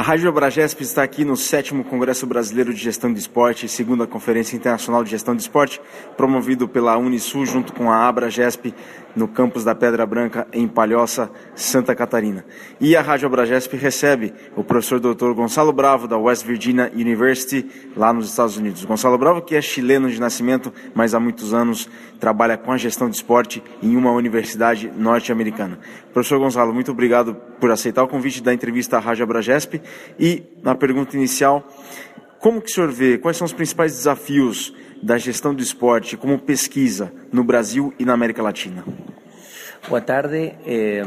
A Rádio Abragesp está aqui no sétimo Congresso Brasileiro de Gestão de Esporte, segunda Conferência Internacional de Gestão de Esporte, promovido pela Unisul junto com a Abragesp no campus da Pedra Branca, em Palhoça, Santa Catarina. E a Rádio Abragesp recebe o professor Dr. Gonçalo Bravo, da West Virginia University, lá nos Estados Unidos. Gonçalo Bravo, que é chileno de nascimento, mas há muitos anos trabalha com a gestão de esporte em uma universidade norte-americana. Professor Gonçalo, muito obrigado por aceitar o convite da entrevista à Rádio Abragesp e, na pergunta inicial, como que o senhor vê, quais são os principais desafios da gestão do esporte como pesquisa no Brasil e na América Latina? Boa tarde. Eh,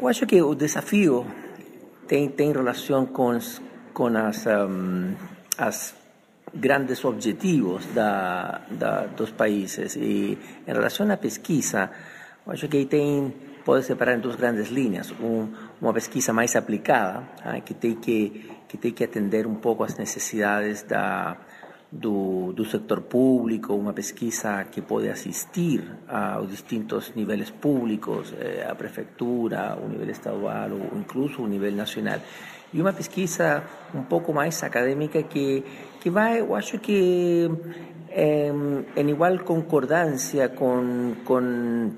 eu acho que o desafio tem, tem relação com, com as, um, as grandes objetivos da, da, dos países. E em relação à pesquisa, eu acho que tem pode separar em duas grandes linhas. Um, uma pesquisa mais aplicada, ah, que, tem que, que tem que atender um pouco às necessidades da, do, do sector público, uma pesquisa que pode assistir aos distintos níveis públicos, eh, a prefeitura, o nível estadual ou incluso o nível nacional. E uma pesquisa um pouco mais acadêmica que, que vai, eu acho que eh, em igual concordância com, com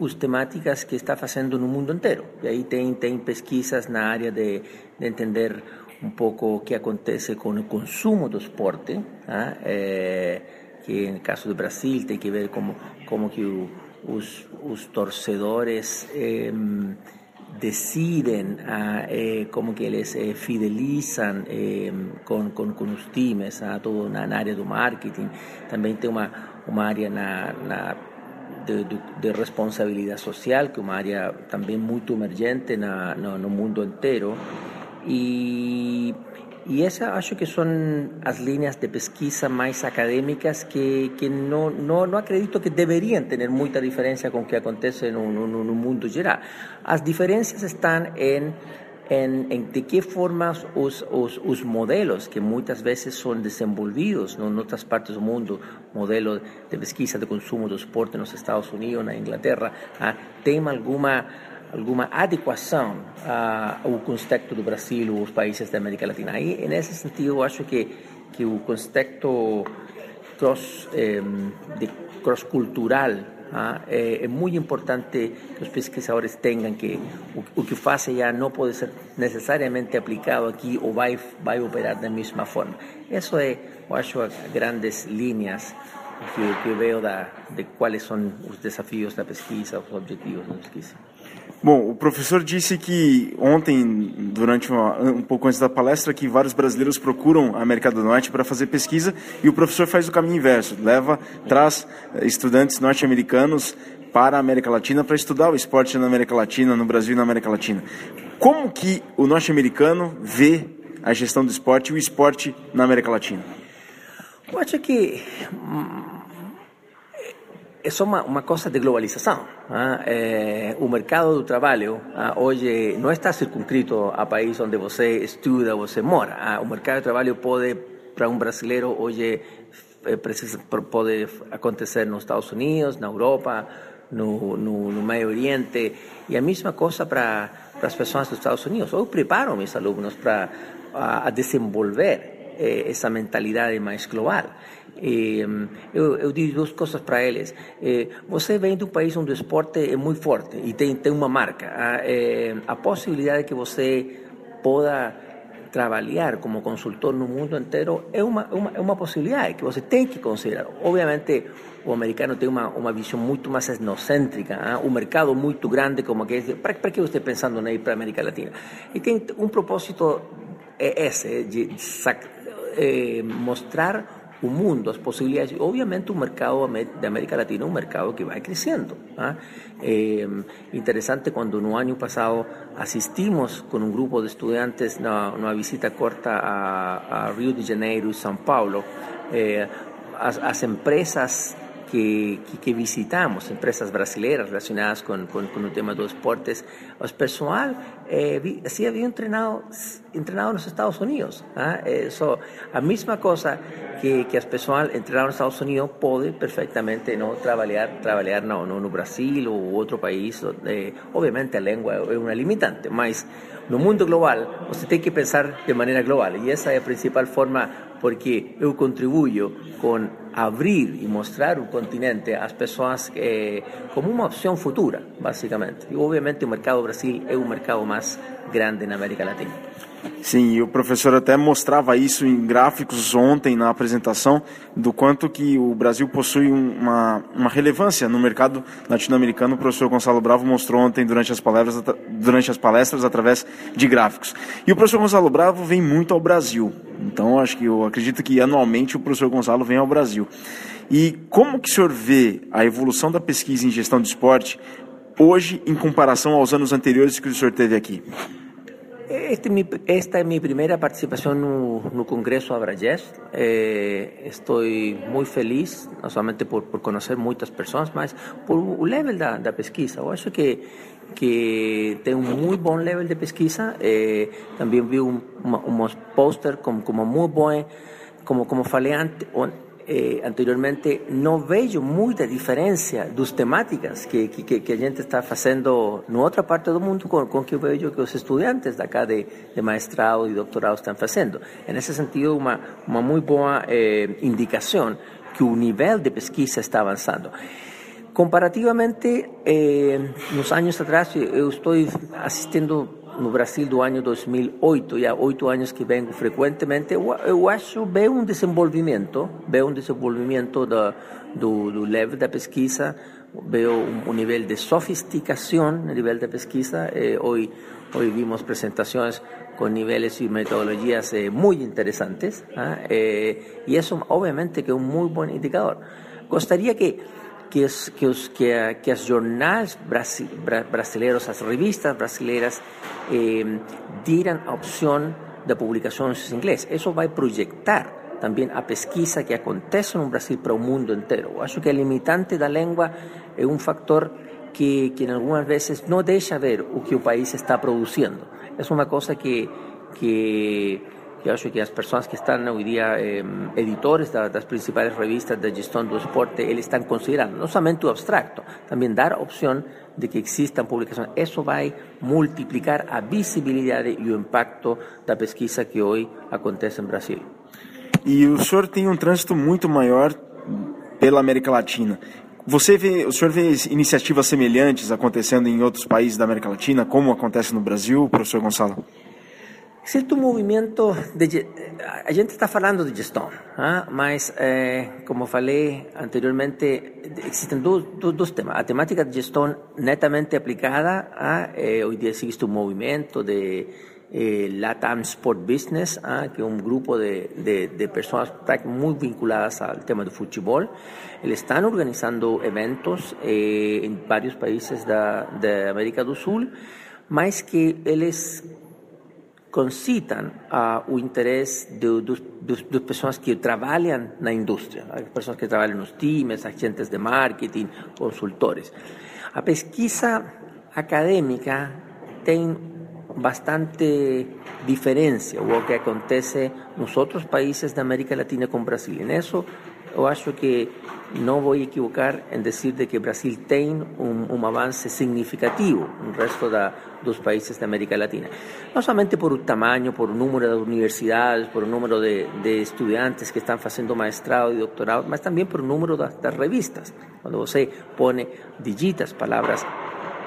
as temáticas que está fazendo no mundo inteiro. E aí tem, tem pesquisas na área de, de entender um pouco o que acontece com o consumo do esporte, ah, é, que no caso do Brasil tem que ver como, como que o, os, os torcedores decidem ah, eh, como que eles eh, fidelizam com, com, com os times, ah, todo na, na área do marketing. Também tem uma, uma área na, na de, de, de, responsabilidade social, que é uma área também muito emergente na, no, no mundo inteiro. E, e essa acho que são as linhas de pesquisa mais acadêmicas que, que não, não, não acredito que deveriam ter muita diferença com o que acontece no, no mundo geral. As diferenças estão em en, en, de qué formas os, os, os, modelos que muitas vezes são desenvolvidos em outras partes do mundo, modelo de pesquisa de consumo do esporte nos Estados Unidos, na Inglaterra, ah, tem alguma alguma adequação ah, ao contexto do Brasil ou os países da América Latina. E, nesse sentido, acho que, que o contexto cross, eh, de cross cultural Ah, eh, es muy importante que los pesquisadores tengan que o, que hace ya no puede ser necesariamente aplicado aquí o va, va a operar de la misma forma. Eso es, yo acho, grandes líneas que, que da, de quais são os desafios da pesquisa, os objetivos da pesquisa. Bom, o professor disse que ontem, durante uma, um pouco antes da palestra, que vários brasileiros procuram a América do Norte para fazer pesquisa e o professor faz o caminho inverso, leva, traz eh, estudantes norte-americanos para a América Latina para estudar o esporte na América Latina, no Brasil e na América Latina. Como que o norte-americano vê a gestão do esporte e o esporte na América Latina? Eu acho que é uma, coisa de globalização. Ah, o mercado do trabalho ah, hoje não está circunscrito a país onde você estuda, você mora. Ah, o mercado de trabalho pode, para um brasileiro, hoje é, precisa, pode acontecer nos Estados Unidos, na Europa, no, no, no Meio Oriente, e a mesma coisa para as pessoas dos Estados Unidos. Eu preparo meus alunos para a, a desenvolver eh, essa mentalidade mais global. Eh, eu, eu, digo duas coisas para eles. Eh, você vem de um país onde o esporte é muito forte e tem, tem uma marca. A, eh, a possibilidade de que você possa trabalhar como consultor no mundo inteiro é uma, uma, é uma possibilidade que você tem que considerar. Obviamente, o americano tem uma, uma visão muito mais etnocêntrica, hein? um mercado muito grande como que para, para que você está pensando em ir para a América Latina? E tem um propósito é esse, de, de, de mostrar o mundo, as possibilidades. Obviamente, o mercado de América Latina um mercado que vai crescendo. ¿ah? Eh, interessante quando no ano passado assistimos com um grupo de estudantes numa visita corta a, a, Rio de Janeiro e São Paulo. Eh, as, as, empresas que, que, visitamos, empresas brasileñas relacionadas con, con, con, tema de los deportes, el personal eh, sí había entrenado, entrenado en los Estados Unidos. ¿ah? La misma cosa que, que el personal entrenado en los Estados Unidos puede perfectamente no trabajar, trabajar no, no, Brasil o otro país. Eh, obviamente la lengua es una limitante, mas no mundo global usted tiene que pensar de manera global y esa es la principal forma porque yo contribuyo con abrir y mostrar un continente a las personas eh, como una opción futura, básicamente. Y obviamente el mercado Brasil es un mercado más grande en América Latina. Sim, e o professor até mostrava isso em gráficos ontem na apresentação, do quanto que o Brasil possui uma, uma relevância no mercado latino-americano. O professor Gonçalo Bravo mostrou ontem durante as, palestras, durante as palestras através de gráficos. E o professor Gonçalo Bravo vem muito ao Brasil. Então, acho que eu acredito que anualmente o professor Gonçalo vem ao Brasil. E como que o senhor vê a evolução da pesquisa em gestão de esporte hoje em comparação aos anos anteriores que o senhor teve aqui? Este, esta es mi primera participación en el Congreso Abrayés. Eh, estoy muy feliz, no solamente por, por conocer muchas personas, mas por el level de, de pesquisa. Yo acho que, que tem un muy buen level de pesquisa. Eh, también vi un, unos póster como, como muy buen, como, como falei antes, eh, anteriormente, no veo mucha diferencia las temáticas que, que, que a gente está haciendo en otra parte del mundo con, con que veo que los estudiantes de acá de, de maestrado y doctorado están haciendo. En ese sentido, una, una muy buena eh, indicación que el nivel de pesquisa está avanzando. Comparativamente, eh, unos años atrás, yo estoy asistiendo no Brasil do ano 2008, já oito anos que vengo frequentemente, eu, eu acho bem um desenvolvimento, bem um desenvolvimento do, do, do level da pesquisa, veo um nível de sofisticação no nível da pesquisa. Eh, hoje, hoje vimos apresentações com níveis e metodologias eh, muito interessantes, ¿ah? eh, e isso, obviamente, que é um muito bom indicador. Gostaria que que, os, que, que, que jornais brasi, bra, brasileiros, as revistas brasileiras, eh, a opção de publicações em inglês. Isso vai projetar também a pesquisa que acontece no Brasil para o mundo inteiro. Eu acho que a limitante da língua é um fator que, que algumas vezes não deixa ver o que o país está produzindo. É uma coisa que, que Yo acho que las personas que están hoy día eh, editores de las principales revistas de gestión del deporte, ellos están considerando no solamente lo abstracto, también dar opción de que existan publicaciones. Eso va a multiplicar a visibilidad y el impacto de la pesquisa que hoy acontece en Brasil. E o senhor tem um trânsito muito maior pela América Latina. Você vê, o senhor vê iniciativas semelhantes acontecendo em outros países da América Latina, como acontece no Brasil, professor Gonçalo? Existe un movimiento de... A gente está hablando de gestión, ¿ah? mas eh, como falei anteriormente, existen dos, dos, dos, temas. La temática de gestión netamente aplicada, ¿ah? eh, día existe un movimiento de eh, Latam Sport Business, ¿ah? que es un grupo de, de, de, personas muy vinculadas al tema de fútbol. Están organizando eventos eh, en varios países de, de América do Sul, mas que eles concitan a, o interés de, de, de, de pessoas que trabalham na indústria, pessoas que trabalham nos times, agentes de marketing, consultores. A pesquisa acadêmica tem bastante diferença o que acontece nos outros países da América Latina com o Brasil. Isso, eu acho que não vou equivocar em dizer de que Brasil tem um, um avanço significativo no resto da, dos países de América Latina. Não somente por o tamanho, por o número de universidades, por o número de, de estudantes que estão fazendo mestrado e doutorado, mas também por o número das, das revistas. Quando você põe, digita as palavras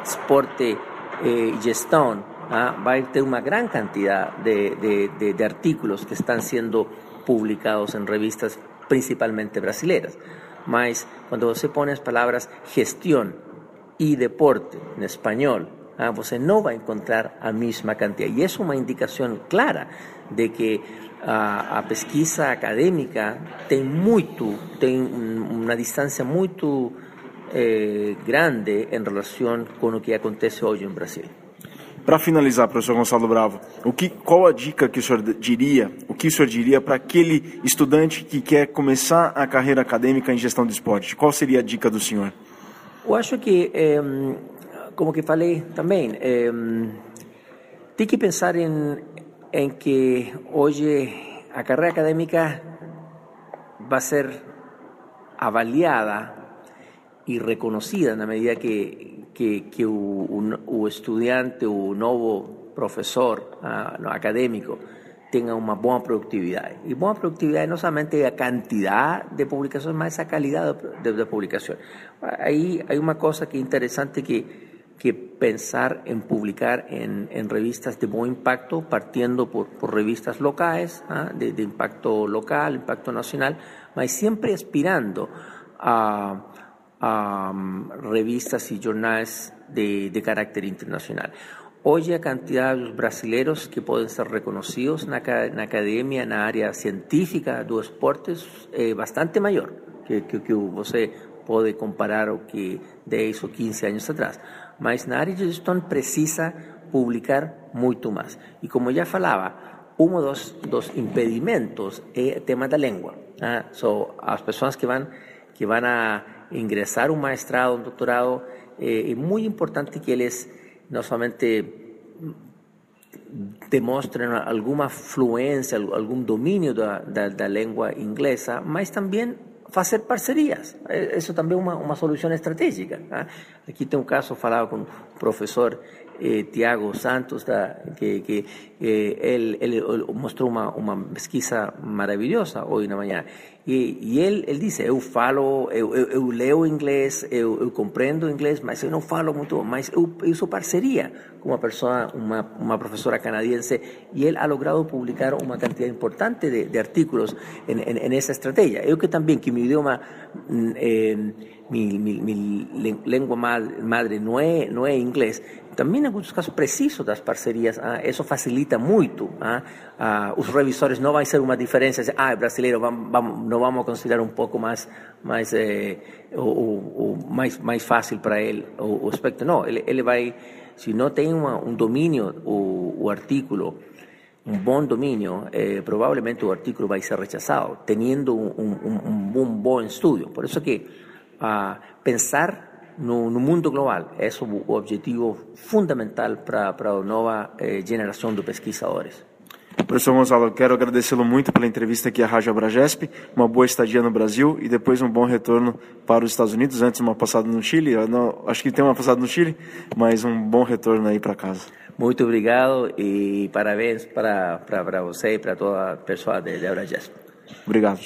esporte e eh, gestão, ah, vai ter uma grande quantidade de, de, de, artículos que estão sendo publicados em revistas principalmente brasileiras. Mas quando você põe as palavras gestão e deporte em espanhol, ah, você não vai encontrar a mesma quantidade. E é uma indicação clara de que a, a pesquisa acadêmica tem muito, tem uma distância muito eh, grande em relação com o que acontece hoje em Brasil. Para finalizar, professor Gonçalo Bravo, o que, qual a dica que o senhor diria, o que o senhor diria para aquele estudante que quer começar a carreira acadêmica em gestão de esporte? Qual seria a dica do senhor? Eu acho que, eh, como que falei também, eh, tem que pensar em, em que hoje a carreira acadêmica vai ser avaliada y reconocida en la medida que, que, que un, un, estudiante o un nuevo profesor uh, no, académico tenga una buena productividad. Y buena productividad no solamente la cantidad de publicaciones, más esa calidad de, de, de publicación. Ahí hay una cosa que es interesante que, que pensar en publicar en, en, revistas de buen impacto, partiendo por, por revistas locales, ¿ah? de, de, impacto local, impacto nacional, pero siempre aspirando a a revistas y jornales de, de, carácter internacional. Hoy la cantidad de brasileños que pueden ser la, en la academia, en la área científica de los deportes, es bastante mayor que, que, que você puede comparar o que 10 o 15 años atrás. Mas na área de gestão precisa publicar muito mais. E como já falava, um dos, dos impedimentos é o tema da língua. Ah, so, as pessoas que vão, que a ingresar un maestrado, un doctorado, eh, es muy importante que ellos no solamente demuestren alguna fluencia, algún dominio de la lengua inglesa, mas también hacer parcerías. Eh, eso también es una, una solución estratégica. ¿ah? Aquí tengo un caso falado con un profesor eh, Tiago Santos, que, que eh, él, él, mostrou uma, uma pesquisa maravilhosa hoje na manhã. E, e ele, ele disse, eu falo, eu, eu, eu leio inglês, eu, eu, compreendo inglês, mas eu não falo muito, mas eu, eu sou parceria com uma pessoa, uma, uma professora canadiense, e ele ha logrado publicar uma quantidade importante de, de artículos em, em, em essa estratégia. Que também, que meu idioma... Eh, mi, mi, mi lengua madre, madre no, é, não é inglês, também em alguns casos preciso das parcerias, ah, facilita muito. Ah, ah, os revisores não vai ser uma diferença, ah, é brasileiro, vamos, vamos, não vamos considerar um pouco mais, mais, eh, o, o, mais, mais fácil para ele o, o aspecto. Não, ele, ele vai, se não tem uma, um domínio, o, o artículo, un buen dominio, eh, probablemente el artículo va a ser rechazado, teniendo un, un, un, un buen estudio. Por eso que a pensar no, no, mundo global. é o objetivo fundamental para a nova eh, geração de pesquisadores. Professor Gonzalo, quero agradecê-lo muito pela entrevista aqui à Rádio Abragesp, uma boa estadia no Brasil e depois um bom retorno para os Estados Unidos, antes uma passada no Chile, não, acho que tem uma passada no Chile, mas um bom retorno aí para casa. Muito obrigado e parabéns para, para, para você e para toda a pessoa de Abragesp. Obrigado.